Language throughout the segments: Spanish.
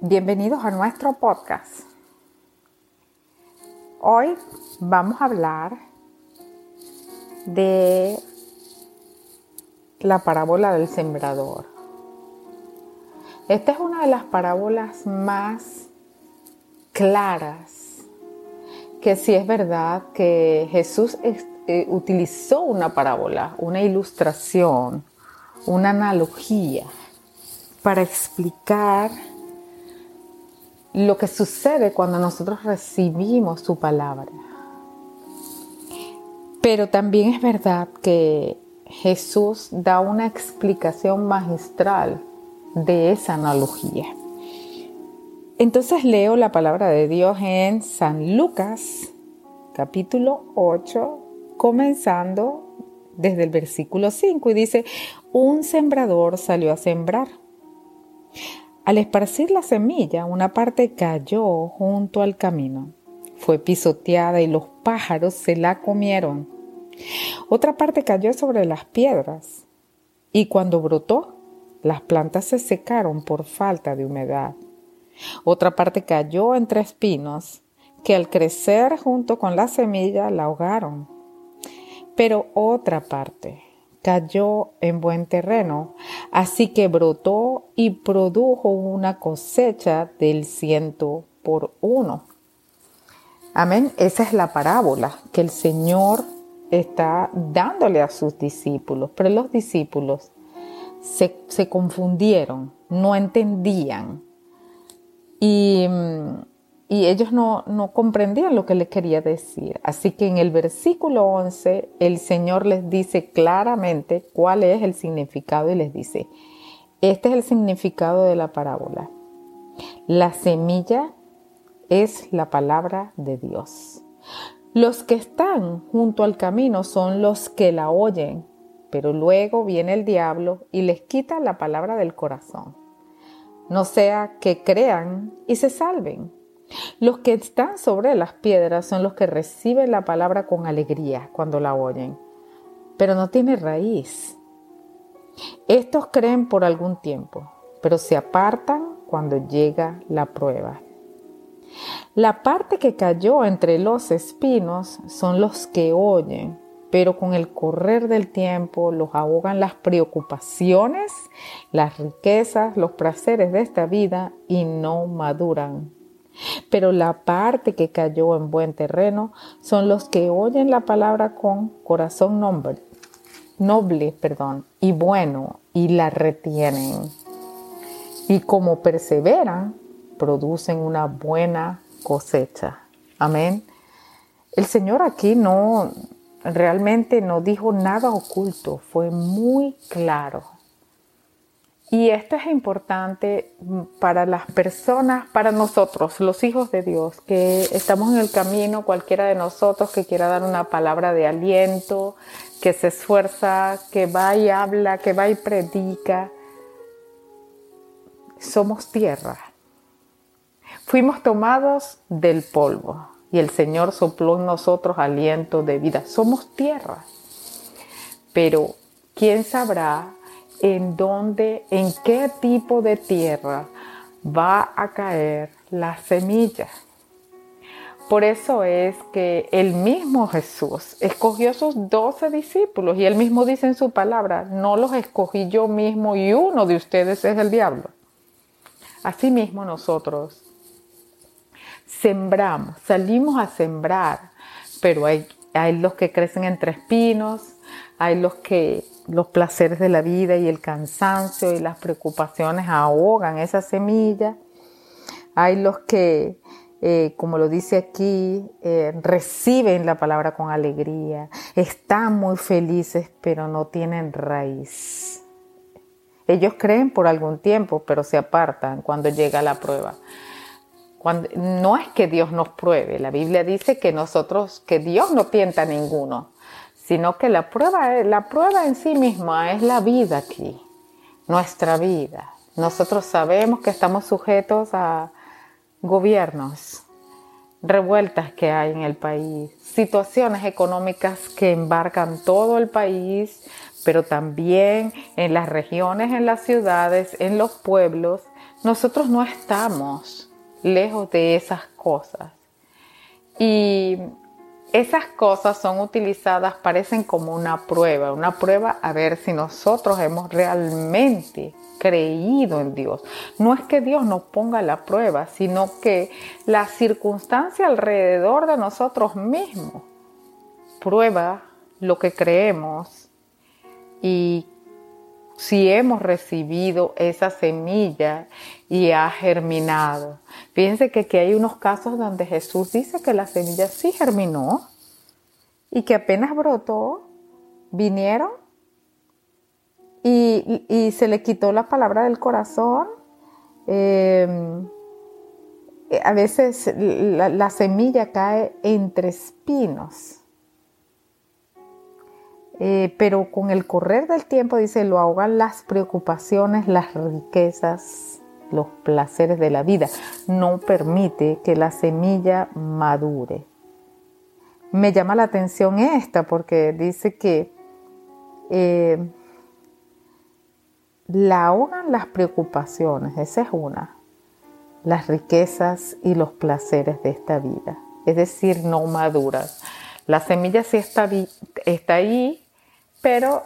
Bienvenidos a nuestro podcast. Hoy vamos a hablar de la parábola del sembrador. Esta es una de las parábolas más claras, que sí es verdad que Jesús eh, utilizó una parábola, una ilustración, una analogía para explicar lo que sucede cuando nosotros recibimos su palabra. Pero también es verdad que Jesús da una explicación magistral de esa analogía. Entonces leo la palabra de Dios en San Lucas capítulo 8, comenzando desde el versículo 5 y dice, un sembrador salió a sembrar. Al esparcir la semilla, una parte cayó junto al camino. Fue pisoteada y los pájaros se la comieron. Otra parte cayó sobre las piedras y cuando brotó, las plantas se secaron por falta de humedad. Otra parte cayó entre espinos que al crecer junto con la semilla la ahogaron. Pero otra parte cayó en buen terreno, así que brotó y produjo una cosecha del ciento por uno. Amén. Esa es la parábola que el Señor está dándole a sus discípulos, pero los discípulos se, se confundieron, no entendían y mm, y ellos no, comprendían lo que les quería decir. Así que en el versículo 11 el Señor les dice claramente cuál es el significado y les dice, este es el significado de la parábola. La semilla es la palabra de Dios. Los que están junto al camino son los que la oyen, pero luego viene el diablo y les quita la palabra del corazón. No sea que crean y se salven. Los que están sobre las piedras son los que reciben la palabra con alegría cuando la oyen, pero no tiene raíz. Estos creen por algún tiempo, pero se apartan cuando llega la prueba. La parte que cayó entre los espinos son los que oyen, pero con el correr del tiempo los ahogan las preocupaciones, las riquezas, los placeres de esta vida y no maduran pero la parte que cayó en buen terreno son los que oyen la palabra con corazón noble, noble perdón, y bueno y la retienen. Y como perseveran, producen una buena cosecha. Amén. El Señor aquí no realmente no dijo nada oculto, fue muy claro. Y esto es importante para las personas, para nosotros, los hijos de Dios, que estamos en el camino, cualquiera de nosotros que quiera dar una palabra de aliento, que se esfuerza, que va y habla, que va y predica. Somos tierra. Fuimos tomados del polvo y el Señor sopló en nosotros aliento de vida. Somos tierra. Pero ¿quién sabrá en dónde, en qué tipo de tierra va a caer la semilla. Por eso es que el mismo Jesús escogió a sus doce discípulos y él mismo dice en su palabra, no los escogí yo mismo y uno de ustedes es el diablo. Asimismo nosotros sembramos, salimos a sembrar, pero hay, hay los que crecen entre espinos, hay los que los placeres de la vida y el cansancio y las preocupaciones ahogan esa semilla. Hay los que, eh, como lo dice aquí, eh, reciben la palabra con alegría, están muy felices, pero no tienen raíz. Ellos creen por algún tiempo, pero se apartan cuando llega la prueba. No es que Dios nos pruebe, la Biblia dice que nosotros, que Dios no tienta a ninguno, sino que la prueba, la prueba en sí misma es la vida aquí, nuestra vida. Nosotros sabemos que estamos sujetos a gobiernos, revueltas que hay en el país, situaciones económicas que embarcan todo el país, pero también en las regiones, en las ciudades, en los pueblos, nosotros no estamos lejos de esas cosas. Y esas cosas son utilizadas, parecen como una prueba, una prueba a ver si nosotros hemos realmente creído en Dios. No es que Dios nos ponga la prueba, sino que la circunstancia alrededor de nosotros mismos prueba lo que creemos y si hemos recibido esa semilla y ha germinado. Fíjense que aquí hay unos casos donde Jesús dice que la semilla sí germinó y que apenas brotó, vinieron y, se le quitó la palabra del corazón. Em, a veces la semilla cae entre espinos eh, pero con el correr del tiempo, dice, lo ahogan las preocupaciones, las riquezas, los placeres de la vida. No permite que la semilla madure. Me llama la atención esta porque dice que eh, la ahogan las preocupaciones, esa es una, las riquezas y los placeres de esta vida. Es decir, no maduran. La semilla sí está ahí, pero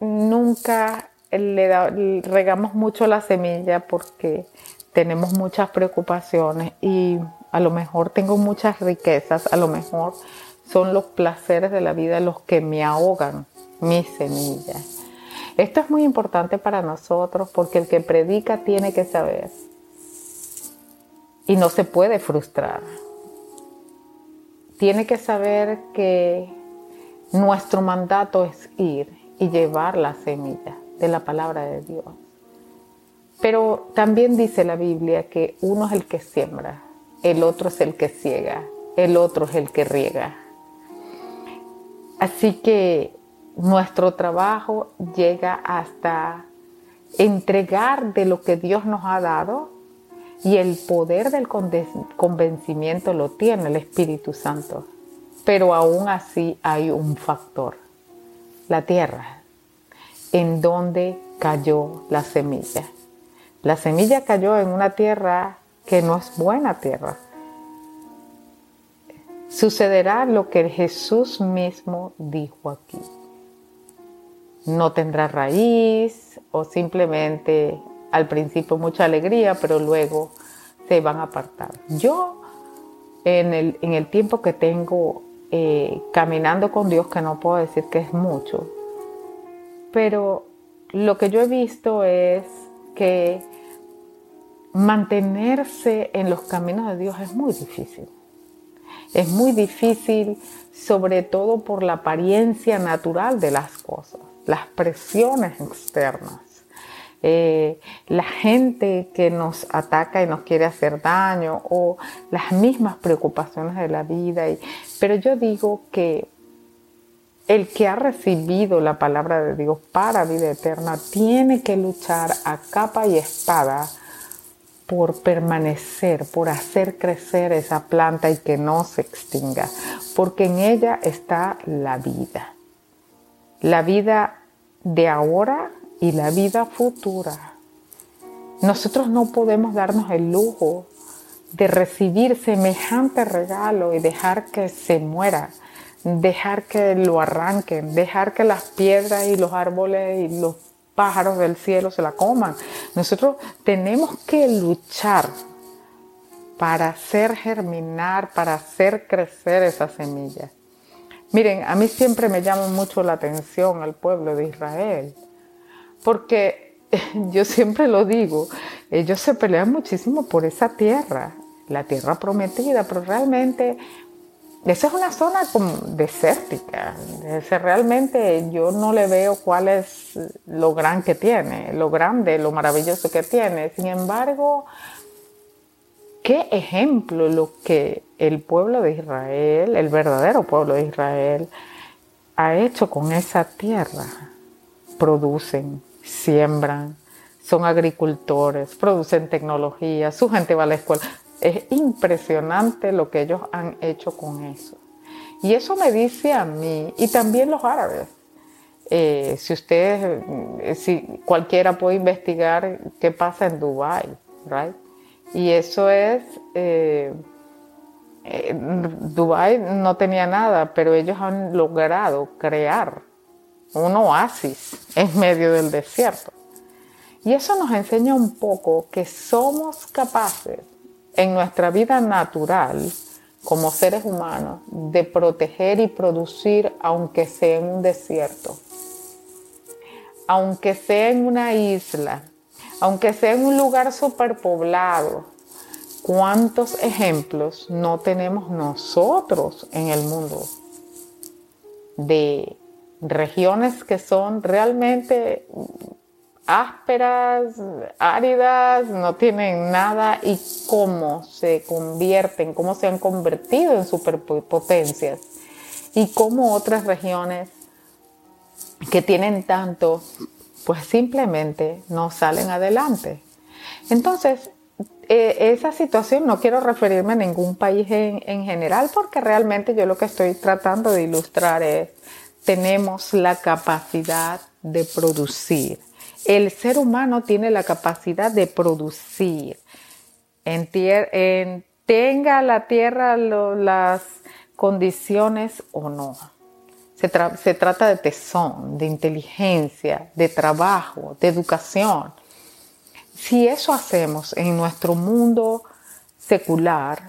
nunca le, regamos mucho la semilla porque tenemos muchas preocupaciones y a lo mejor tengo muchas riquezas, a lo mejor son los placeres de la vida los que me ahogan mi semilla. Esto es muy importante para nosotros porque el que predica tiene que saber y no se puede frustrar. Tiene que saber que nuestro mandato es ir y llevar la semilla de la palabra de Dios. Pero también dice la Biblia que uno es el que siembra, el otro es el que ciega, el otro es el que riega. Así que nuestro trabajo llega hasta entregar de lo que Dios nos ha dado y el poder del convencimiento lo tiene el Espíritu Santo. Pero aún así hay un factor, la tierra, en donde cayó la semilla. La semilla cayó en una tierra que no es buena tierra. Sucederá lo que Jesús mismo dijo aquí. No tendrá raíz o simplemente al principio mucha alegría, pero luego se van a apartar. Yo en el, en el tiempo que tengo eh, caminando con Dios, que no puedo decir que es mucho, pero lo que yo he visto es que mantenerse en los caminos de Dios es muy difícil. Es muy difícil, sobre todo por la apariencia natural de las cosas, las presiones externas. Eh, la gente que nos ataca y nos quiere hacer daño o las mismas preocupaciones de la vida. Y, pero yo digo que el que ha recibido la palabra de Dios para vida eterna tiene que luchar a capa y espada por permanecer, por hacer crecer esa planta y que no se extinga, porque en ella está la vida. La vida de ahora y la vida futura. Nosotros no podemos darnos el lujo de recibir semejante regalo y dejar que se muera, dejar que lo arranquen, dejar que las piedras y los árboles y los pájaros del cielo se la coman. Nosotros tenemos que luchar para hacer germinar, para hacer crecer esa semilla. Miren, a mí siempre me llama mucho la atención el pueblo de Israel porque yo siempre lo digo, ellos se pelean muchísimo por esa tierra, la tierra prometida, pero realmente esa es una zona desértica. realmente yo no le veo cuál es lo gran que tiene, lo grande, lo maravilloso que tiene. Sin embargo, qué ejemplo lo que el pueblo de Israel, el verdadero pueblo de Israel, ha hecho con esa tierra. Producen, siembran, son agricultores, producen tecnología, su gente va a la escuela. Es impresionante lo que ellos han hecho con eso. Y eso me dice a mí, y también los árabes, Eh, si ustedes, eh, si cualquiera puede investigar qué pasa en Dubai, right? Y eso es, eh, Dubai no tenía nada, pero ellos han logrado crear un oasis en medio del desierto. Y eso nos enseña un poco que somos capaces en nuestra vida natural como seres humanos de proteger y producir aunque sea en un desierto, aunque sea en una isla, aunque sea en un lugar superpoblado. ¿Cuántos ejemplos no tenemos nosotros en el mundo de regiones que son realmente ásperas, áridas, no tienen nada y cómo se convierten, cómo se han convertido en superpotencias y cómo otras regiones que tienen tanto, pues simplemente no salen adelante. Entonces, eh, esa situación no quiero referirme a ningún país en, en general porque realmente yo lo que estoy tratando de ilustrar es, tenemos la capacidad de producir el ser humano tiene la capacidad de producir. En, tenga la tierra las condiciones o no. Se, se trata de tesón, de inteligencia, de trabajo, de educación. Si eso hacemos en nuestro mundo secular,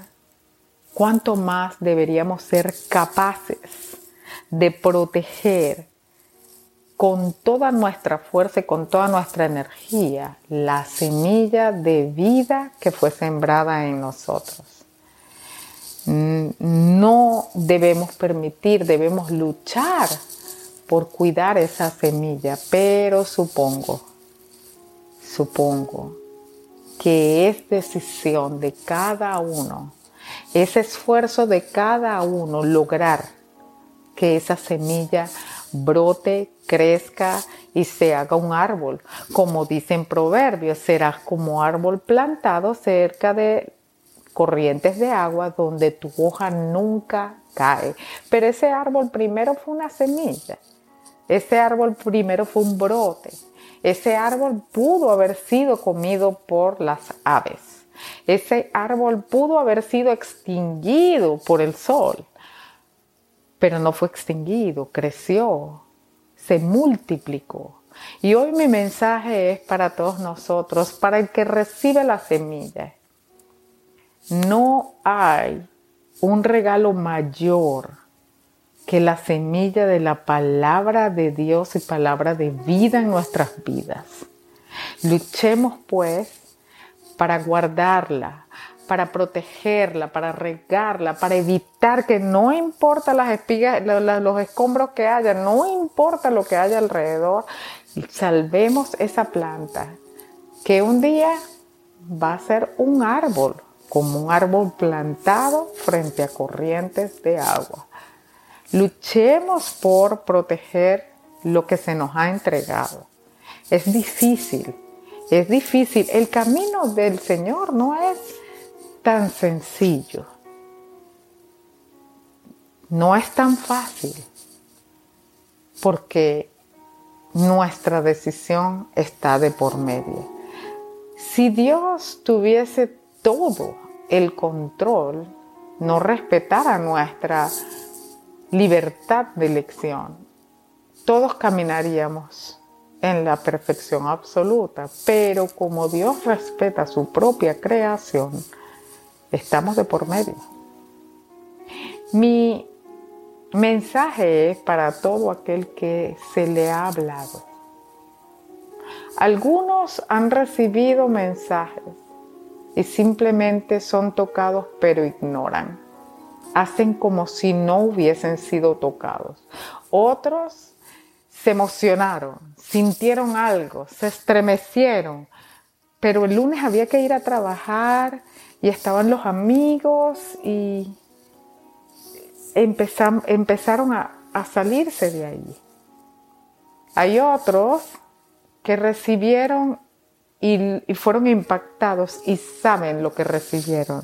¿cuánto más deberíamos ser capaces de proteger con toda nuestra fuerza y con toda nuestra energía la semilla de vida que fue sembrada en nosotros. No debemos permitir, debemos luchar por cuidar esa semilla, pero supongo, supongo que es decisión de cada uno, es esfuerzo de cada uno lograr que esa semilla brote, crezca y se haga un árbol. Como dicen proverbios, serás como árbol plantado cerca de corrientes de agua donde tu hoja nunca cae. Pero ese árbol primero fue una semilla. Ese árbol primero fue un brote. Ese árbol pudo haber sido comido por las aves. Ese árbol pudo haber sido extinguido por el sol pero no fue extinguido, creció, se multiplicó. Y hoy mi mensaje es para todos nosotros, para el que recibe la semilla. No hay un regalo mayor que la semilla de la palabra de Dios y palabra de vida en nuestras vidas. Luchemos pues para guardarla, para protegerla, para regarla, para evitar que no importa las espigas, los escombros que haya, no importa lo que haya alrededor, salvemos esa planta que un día va a ser un árbol, como un árbol plantado frente a corrientes de agua. Luchemos por proteger lo que se nos ha entregado. Es difícil, es difícil. El camino del Señor no es tan sencillo. No es tan fácil porque nuestra decisión está de por medio. Si Dios tuviese todo el control, no respetara nuestra libertad de elección, todos caminaríamos en la perfección absoluta, pero como Dios respeta su propia creación, Estamos de por medio. Mi mensaje es para todo aquel que se le ha hablado. Algunos han recibido mensajes y simplemente son tocados pero ignoran. Hacen como si no hubiesen sido tocados. Otros se emocionaron, sintieron algo, se estremecieron, pero el lunes había que ir a trabajar y estaban los amigos y empezaron a, salirse de ahí. Hay otros que recibieron y, y, fueron impactados y saben lo que recibieron.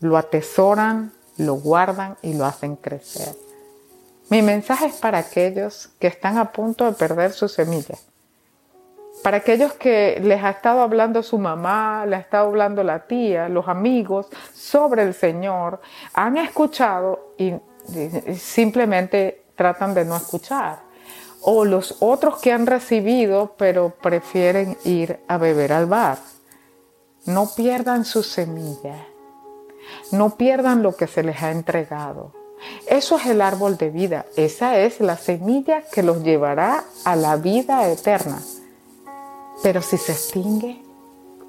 Lo atesoran, lo guardan y lo hacen crecer. Mi mensaje es para aquellos que están a punto de perder su semilla. Para aquellos que les ha estado hablando su mamá, les ha estado hablando la tía, los amigos sobre el Señor, han escuchado y simplemente tratan de no escuchar. O los otros que han recibido pero prefieren ir a beber al bar. No pierdan su semilla. No pierdan lo que se les ha entregado. Eso es el árbol de vida. Esa es la semilla que los llevará a la vida eterna. Pero si se extingue,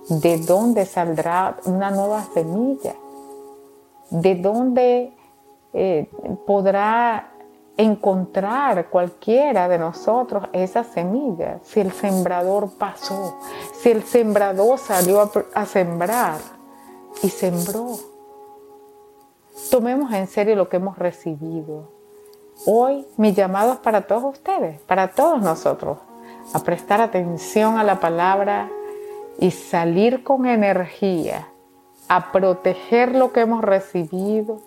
¿de dónde saldrá una nueva semilla? ¿De dónde eh, podrá encontrar cualquiera de nosotros esa semilla si el sembrador pasó, si el sembrador salió a, a sembrar y sembró? Tomemos en serio lo que hemos recibido. Hoy mi llamado es para todos ustedes, para todos nosotros, a prestar atención a la palabra y salir con energía, a proteger lo que hemos recibido,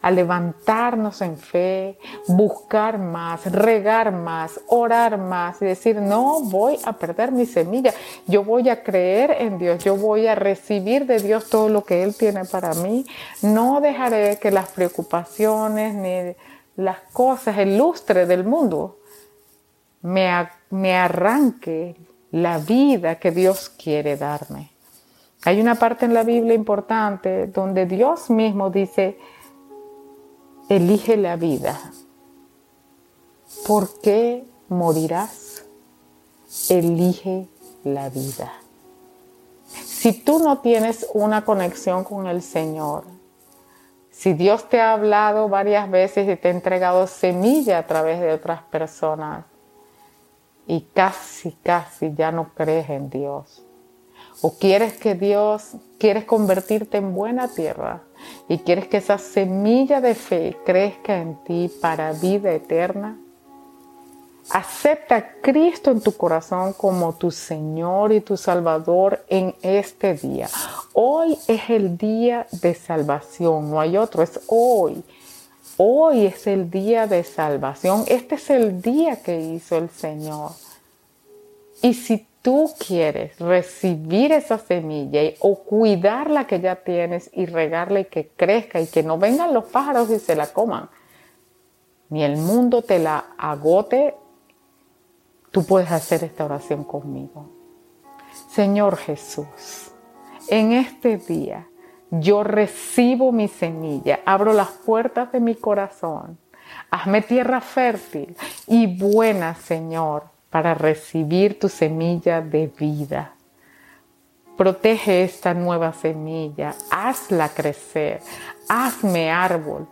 a levantarnos en fe, buscar más, regar más, orar más y decir, no voy a perder mi semilla, yo voy a creer en Dios, yo voy a recibir de Dios todo lo que Él tiene para mí, no dejaré que las preocupaciones ni las cosas, el lustre del mundo me, me arranque la vida que Dios quiere darme. Hay una parte en la Biblia importante donde Dios mismo dice, elige la vida. ¿Por qué morirás? Elige la vida. Si tú no tienes una conexión con el Señor, si Dios te ha hablado varias veces y te ha entregado semilla a través de otras personas y casi, casi ya no crees en Dios, o quieres que Dios, quieres convertirte en buena tierra, y quieres que esa semilla de fe crezca en ti para vida eterna, acepta a Cristo en tu corazón como tu Señor y tu Salvador en este día. Hoy es el día de salvación, no hay otro, es hoy. Hoy es el día de salvación. Este es el día que hizo el Señor. Y si tú quieres recibir esa semilla o cuidar la que ya tienes y regarla y que crezca y que no vengan los pájaros y se la coman, ni el mundo te la agote, tú puedes hacer esta oración conmigo. Señor Jesús, en este día yo recibo mi semilla, abro las puertas de mi corazón, hazme tierra fértil y buena, Señor para recibir tu semilla de vida. Protege esta nueva semilla, hazla crecer, hazme árbol.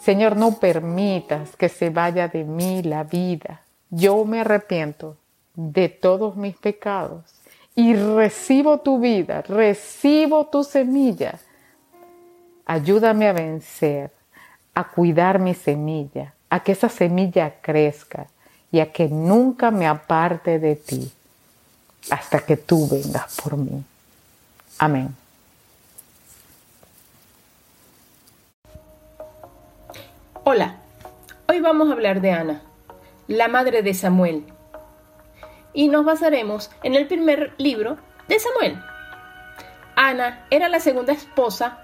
Señor, no permitas que se vaya de mí la vida. Yo me arrepiento de todos mis pecados y recibo tu vida, recibo tu semilla. Ayúdame a vencer, a cuidar mi semilla, a que esa semilla crezca y a que nunca me aparte de ti hasta que tú vengas por mí. Amén. Hola, hoy vamos a hablar de Ana, la madre de Samuel, y nos basaremos en el primer libro de Samuel. Ana era la segunda esposa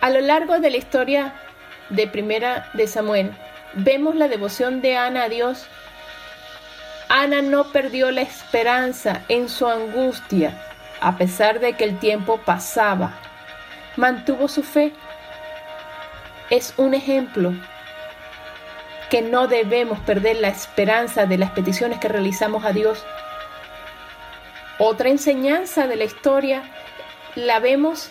A lo largo de la historia de Primera de Samuel, vemos la devoción de Ana a Dios. Ana no perdió la esperanza en su angustia, a pesar de que el tiempo pasaba. Mantuvo su fe. Es un ejemplo que no debemos perder la esperanza de las peticiones que realizamos a Dios. Otra enseñanza de la historia la vemos